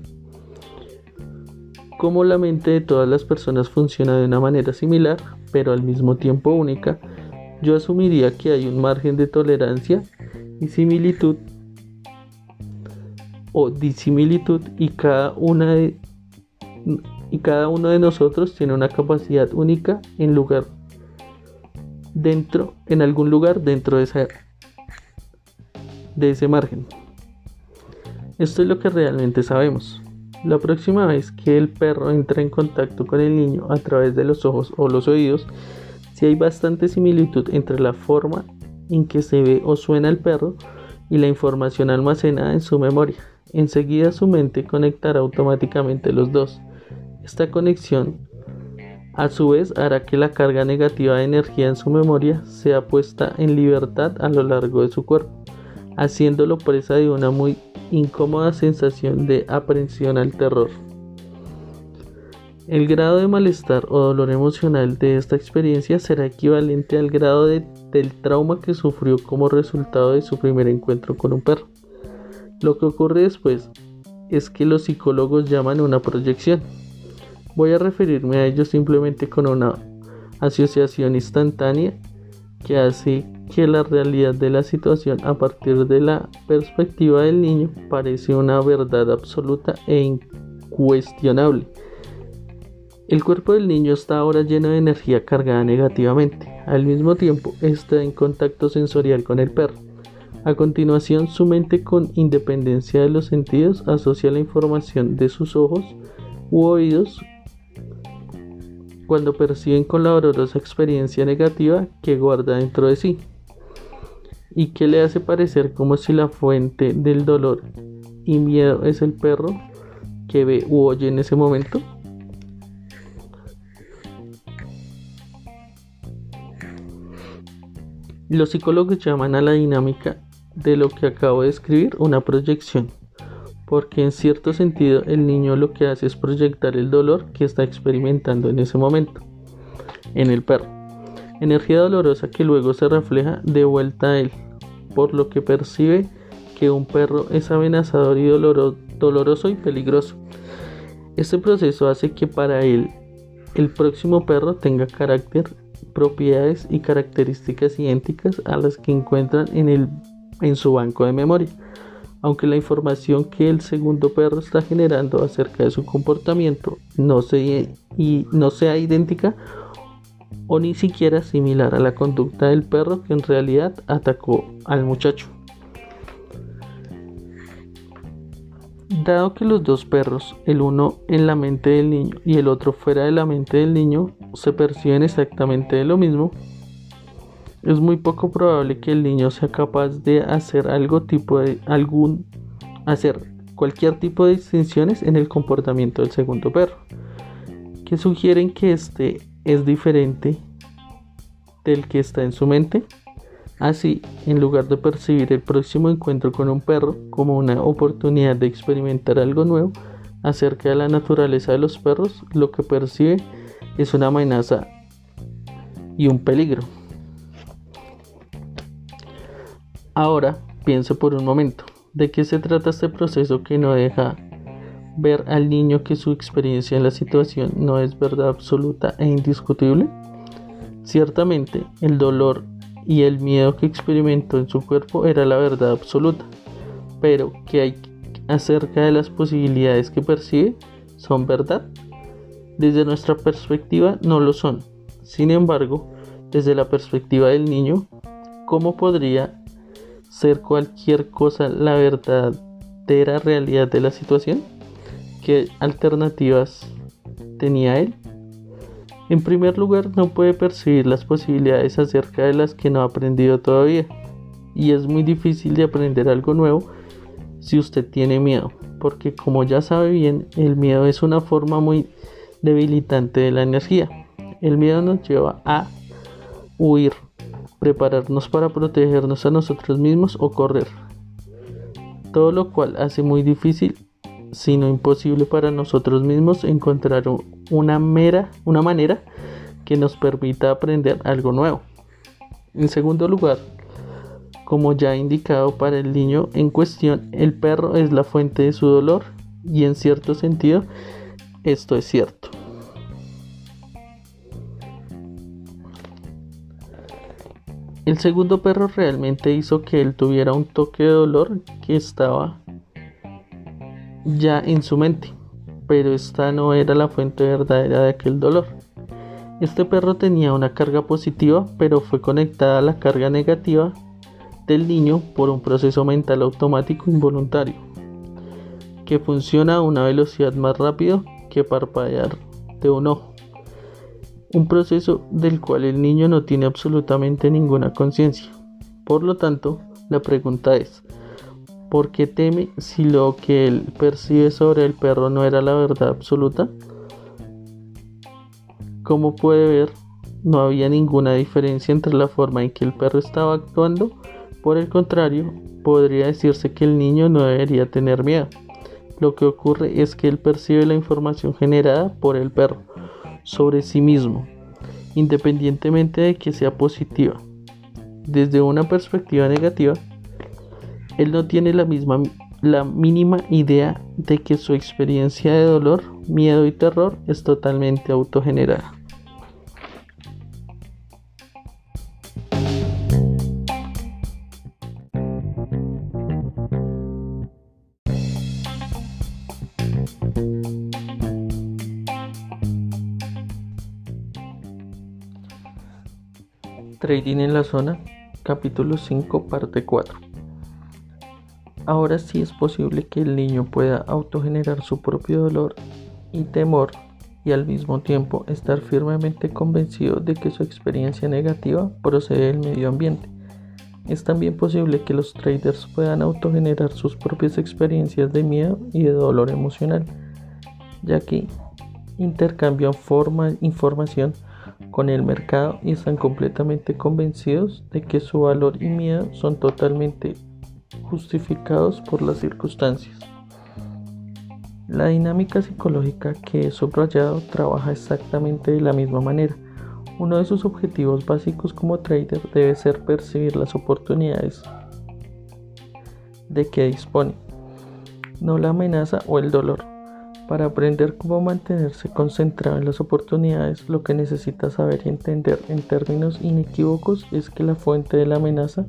Como la mente de todas las personas funciona de una manera similar, pero al mismo tiempo única, yo asumiría que hay un margen de tolerancia y similitud o disimilitud y cada una de y cada uno de nosotros tiene una capacidad única en lugar dentro, en algún lugar dentro de, esa, de ese margen. Esto es lo que realmente sabemos. La próxima vez que el perro entra en contacto con el niño a través de los ojos o los oídos, si hay bastante similitud entre la forma en que se ve o suena el perro y la información almacenada en su memoria. Enseguida su mente conectará automáticamente los dos. Esta conexión a su vez hará que la carga negativa de energía en su memoria sea puesta en libertad a lo largo de su cuerpo, haciéndolo presa de una muy incómoda sensación de aprensión al terror. El grado de malestar o dolor emocional de esta experiencia será equivalente al grado del trauma que sufrió como resultado de su primer encuentro con un perro. Lo que ocurre después es que los psicólogos llaman una proyección, Voy a referirme a ello simplemente con una asociación instantánea que hace que la realidad de la situación a partir de la perspectiva del niño parece una verdad absoluta e incuestionable. El cuerpo del niño está ahora lleno de energía cargada negativamente. Al mismo tiempo está en contacto sensorial con el perro. A continuación, su mente con independencia de los sentidos asocia la información de sus ojos u oídos cuando perciben con la dolorosa experiencia negativa que guarda dentro de sí y que le hace parecer como si la fuente del dolor y miedo es el perro que ve u oye en ese momento. Los psicólogos llaman a la dinámica de lo que acabo de escribir una proyección porque en cierto sentido el niño lo que hace es proyectar el dolor que está experimentando en ese momento en el perro. Energía dolorosa que luego se refleja de vuelta a él, por lo que percibe que un perro es amenazador y doloroso y peligroso. Este proceso hace que para él el próximo perro tenga carácter, propiedades y características idénticas a las que encuentran en, el, en su banco de memoria aunque la información que el segundo perro está generando acerca de su comportamiento no, sea idéntica o ni siquiera similar a la conducta del perro que en realidad atacó al muchacho. Dado que los dos perros, el uno en la mente del niño y el otro fuera de la mente del niño, se perciben exactamente de lo mismo, es muy poco probable que el niño sea capaz de hacer algo tipo de algún hacer cualquier tipo de distinciones en el comportamiento del segundo perro que sugieren que este es diferente del que está en su mente. Así en lugar de percibir el próximo encuentro con un perro como una oportunidad de experimentar algo nuevo acerca de la naturaleza de los perros lo que percibe es una amenaza y un peligro Ahora piense por un momento, ¿de qué se trata este proceso que no deja ver al niño que su experiencia en la situación no es verdad absoluta e indiscutible? Ciertamente, el dolor y el miedo que experimentó en su cuerpo era la verdad absoluta. Pero, ¿qué hay acerca de las posibilidades que percibe? ¿Son verdad? Desde nuestra perspectiva no lo son. Sin embargo, desde la perspectiva del niño, ¿cómo podría ser cualquier cosa la verdadera realidad de la situación? ¿Qué alternativas tenía él? En primer lugar, no puede percibir las posibilidades acerca de las que no ha aprendido todavía. Y es muy difícil de aprender algo nuevo si usted tiene miedo, porque como ya sabe bien, el miedo es una forma muy debilitante de la energía. El miedo nos lleva a huir, prepararnos para protegernos a nosotros mismos o correr. Todo lo cual hace muy difícil, sino imposible para nosotros mismos encontrar una mera, una manera que nos permita aprender algo nuevo. En segundo lugar, como ya indicado para el niño en cuestión, el perro es la fuente de su dolor y en cierto sentido esto es cierto. El segundo perro realmente hizo que él tuviera un toque de dolor que estaba ya en su mente, pero esta no era la fuente verdadera de aquel dolor. Este perro tenía una carga positiva, pero fue conectada a la carga negativa del niño por un proceso mental automático involuntario, que funciona a una velocidad más rápida que parpadear de un ojo. Un proceso del cual el niño no tiene absolutamente ninguna conciencia. Por lo tanto, la pregunta es, ¿por qué teme si lo que él percibe sobre el perro no era la verdad absoluta? Como puede ver, no había ninguna diferencia entre la forma en que el perro estaba actuando. Por el contrario, podría decirse que el niño no debería tener miedo. Lo que ocurre es que él percibe la información generada por el perro sobre sí mismo, independientemente de que sea positiva. Desde una perspectiva negativa, él no tiene la misma la mínima idea de que su experiencia de dolor, miedo y terror es totalmente autogenerada. Trading en la zona, capítulo 5, parte 4. Ahora sí es posible que el niño pueda autogenerar su propio dolor y temor y al mismo tiempo estar firmemente convencido de que su experiencia negativa procede del medio ambiente. Es también posible que los traders puedan autogenerar sus propias experiencias de miedo y de dolor emocional, ya que intercambian forma, información con el mercado y están completamente convencidos de que su valor y miedo son totalmente justificados por las circunstancias. La dinámica psicológica que he subrayado trabaja exactamente de la misma manera. Uno de sus objetivos básicos como trader debe ser percibir las oportunidades de que dispone, no la amenaza o el dolor. Para aprender cómo mantenerse concentrado en las oportunidades, lo que necesita saber y entender en términos inequívocos es que la fuente de la amenaza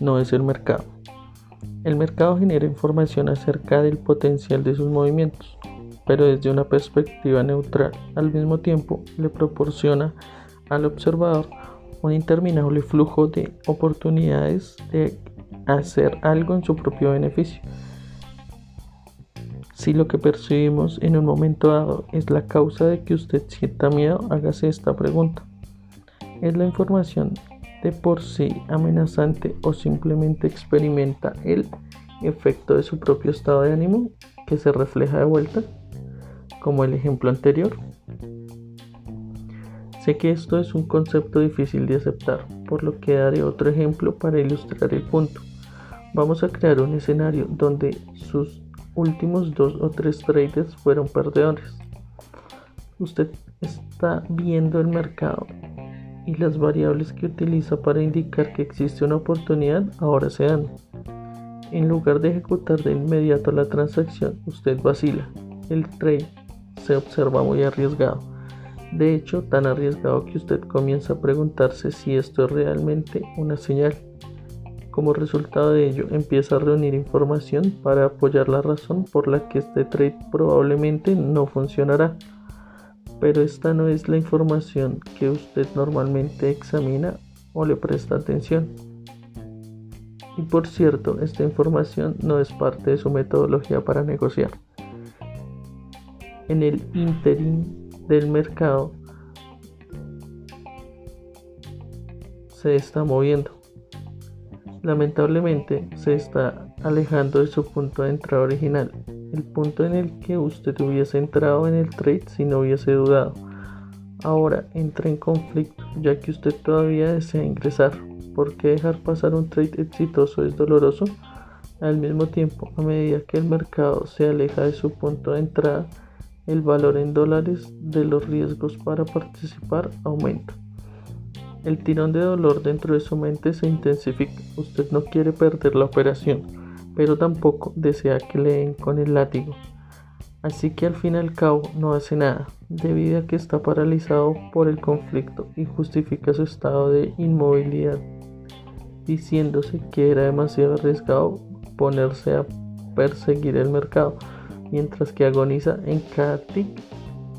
no es el mercado. El mercado genera información acerca del potencial de sus movimientos, pero desde una perspectiva neutral. Al mismo tiempo, le proporciona al observador un interminable flujo de oportunidades de hacer algo en su propio beneficio. Si lo que percibimos en un momento dado es la causa de que usted sienta miedo, hágase esta pregunta. ¿Es la información de por sí amenazante o simplemente experimenta el efecto de su propio estado de ánimo que se refleja de vuelta, como el ejemplo anterior? Sé que esto es un concepto difícil de aceptar, por lo que daré otro ejemplo para ilustrar el punto. Vamos a crear un escenario donde sus últimos dos o tres traders fueron perdedores. Usted está viendo el mercado y las variables que utiliza para indicar que existe una oportunidad ahora se dan. En lugar de ejecutar de inmediato la transacción, usted vacila. El trade se observa muy arriesgado. De hecho, tan arriesgado que usted comienza a preguntarse si esto es realmente una señal. Como resultado de ello, empieza a reunir información para apoyar la razón por la que este trade probablemente no funcionará. Pero esta no es la información que usted normalmente examina o le presta atención. Y por cierto, esta información no es parte de su metodología para negociar. En el interim del mercado se está moviendo lamentablemente se está alejando de su punto de entrada original, el punto en el que usted hubiese entrado en el trade si no hubiese dudado. Ahora entra en conflicto ya que usted todavía desea ingresar. porque dejar pasar un trade exitoso es doloroso? Al mismo tiempo, a medida que el mercado se aleja de su punto de entrada, el valor en dólares de los riesgos para participar aumenta. El tirón de dolor dentro de su mente se intensifica. Usted no quiere perder la operación, pero tampoco desea que le den con el látigo. Así que al fin y al cabo no hace nada, debido a que está paralizado por el conflicto y justifica su estado de inmovilidad, diciéndose que era demasiado arriesgado ponerse a perseguir el mercado, mientras que agoniza en cada tic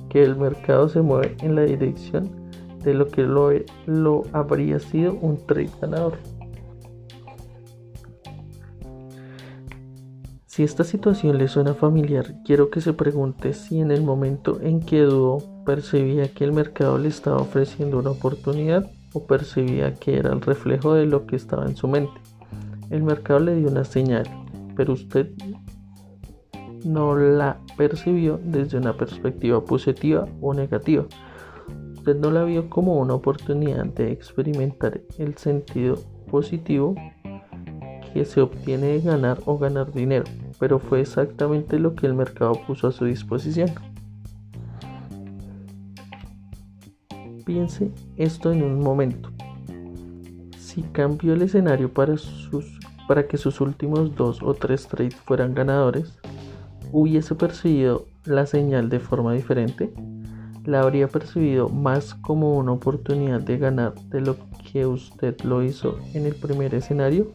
que el mercado se mueve en la dirección de lo que lo, lo habría sido un trade ganador. Si esta situación le suena familiar, quiero que se pregunte si en el momento en que dudó percibía que el mercado le estaba ofreciendo una oportunidad o percibía que era el reflejo de lo que estaba en su mente. El mercado le dio una señal, pero usted no la percibió desde una perspectiva positiva o negativa usted no la vio como una oportunidad de experimentar el sentido positivo que se obtiene de ganar o ganar dinero, pero fue exactamente lo que el mercado puso a su disposición. Piense esto en un momento. Si cambió el escenario para, que sus últimos dos o tres trades fueran ganadores, ¿hubiese percibido la señal de forma diferente? La habría percibido más como una oportunidad de ganar de lo que usted lo hizo en el primer escenario.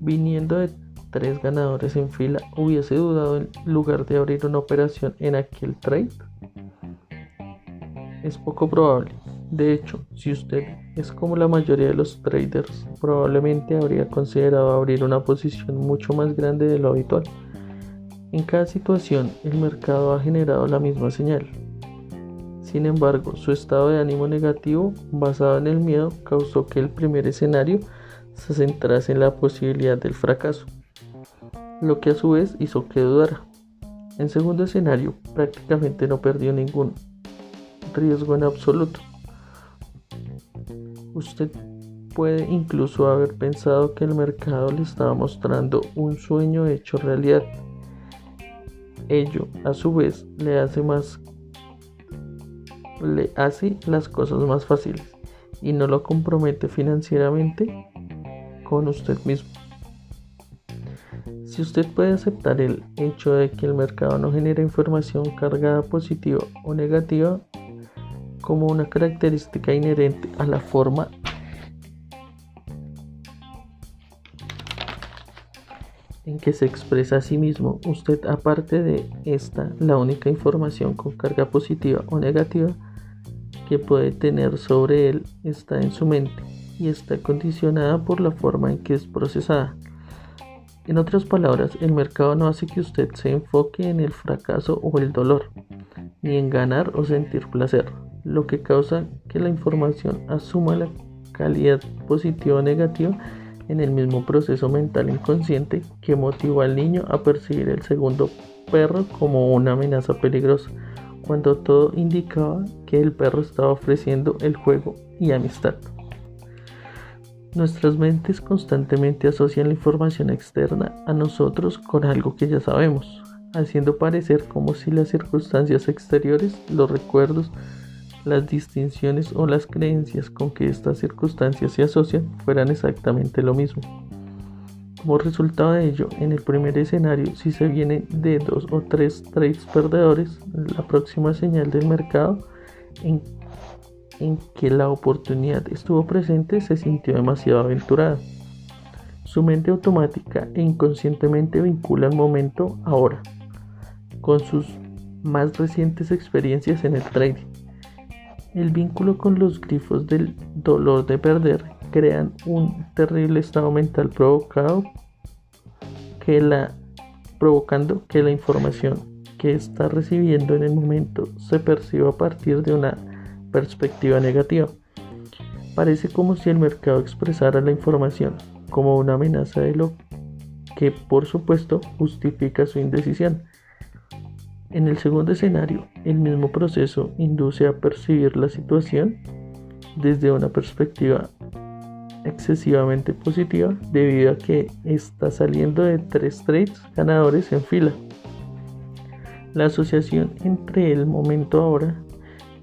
Viniendo de tres ganadores en fila, hubiese dudado en lugar de abrir una operación en aquel trade. Es poco probable. De hecho, si usted es como la mayoría de los traders, probablemente habría considerado abrir una posición mucho más grande de lo habitual. En cada situación, el mercado ha generado la misma señal, sin embargo, su estado de ánimo negativo, basado en el miedo, causó que el primer escenario se centrase en la posibilidad del fracaso, lo que a su vez hizo que dudara. En segundo escenario, prácticamente no perdió ningún riesgo en absoluto. Usted puede incluso haber pensado que el mercado le estaba mostrando un sueño hecho realidad. Ello, a su vez, le hace más le hace las cosas más fáciles y no lo compromete financieramente con usted mismo. Si usted puede aceptar el hecho de que el mercado no genera información cargada positiva o negativa como una característica inherente a la forma en que se expresa a sí mismo, usted aparte de esta, la única información con carga positiva o negativa que puede tener sobre él está en su mente y está condicionada por la forma en que es procesada. En otras palabras, el mercado no hace que usted se enfoque en el fracaso o el dolor, ni en ganar o sentir placer, lo que causa que la información asuma la calidad positiva o negativa en el mismo proceso mental inconsciente que motivó al niño a percibir el segundo perro como una amenaza peligrosa cuando todo indicaba que el perro estaba ofreciendo el juego y amistad. Nuestras mentes constantemente asocian la información externa a nosotros con algo que ya sabemos, haciendo parecer como si las circunstancias exteriores, los recuerdos, las distinciones o las creencias con que estas circunstancias se asocian fueran exactamente lo mismo. Como resultado de ello, en el primer escenario, si se viene de dos o tres trades perdedores, la próxima señal del mercado en, en que la oportunidad estuvo presente se sintió demasiado aventurada. Su mente automática e inconscientemente vincula el momento ahora con sus más recientes experiencias en el trading. El vínculo con los grifos del dolor de perder crean un terrible estado mental provocado que la, provocando que la información que está recibiendo en el momento se perciba a partir de una perspectiva negativa. Parece como si el mercado expresara la información como una amenaza de lo que por supuesto justifica su indecisión. En el segundo escenario, el mismo proceso induce a percibir la situación desde una perspectiva excesivamente positiva debido a que está saliendo de tres trades ganadores en fila. La asociación entre el momento ahora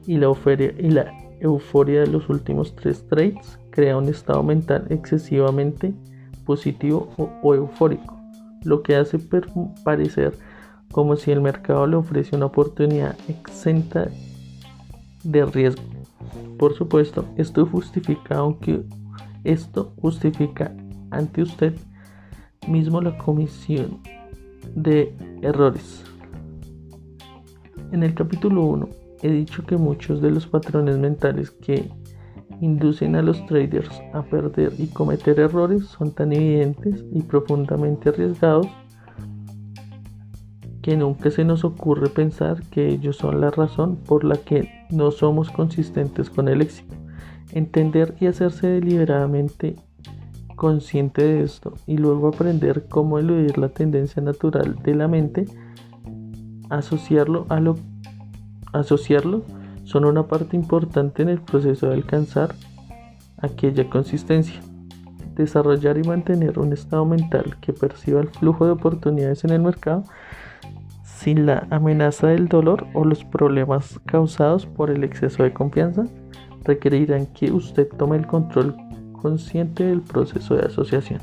y la, euforia de los últimos tres trades crea un estado mental excesivamente positivo o, eufórico, lo que hace parecer como si el mercado le ofrece una oportunidad exenta de riesgo. Por supuesto, esto justifica, aunque esto justifica ante usted mismo la comisión de errores. En el capítulo 1 he dicho que muchos de los patrones mentales que inducen a los traders a perder y cometer errores son tan evidentes y profundamente arriesgados que nunca se nos ocurre pensar que ellos son la razón por la que no somos consistentes con el éxito. Entender y hacerse deliberadamente consciente de esto y luego aprender cómo eludir la tendencia natural de la mente, asociarlo a lo asociarlo son una parte importante en el proceso de alcanzar aquella consistencia. Desarrollar y mantener un estado mental que perciba el flujo de oportunidades en el mercado sin la amenaza del dolor o los problemas causados por el exceso de confianza requerirán que usted tome el control consciente del proceso de asociación.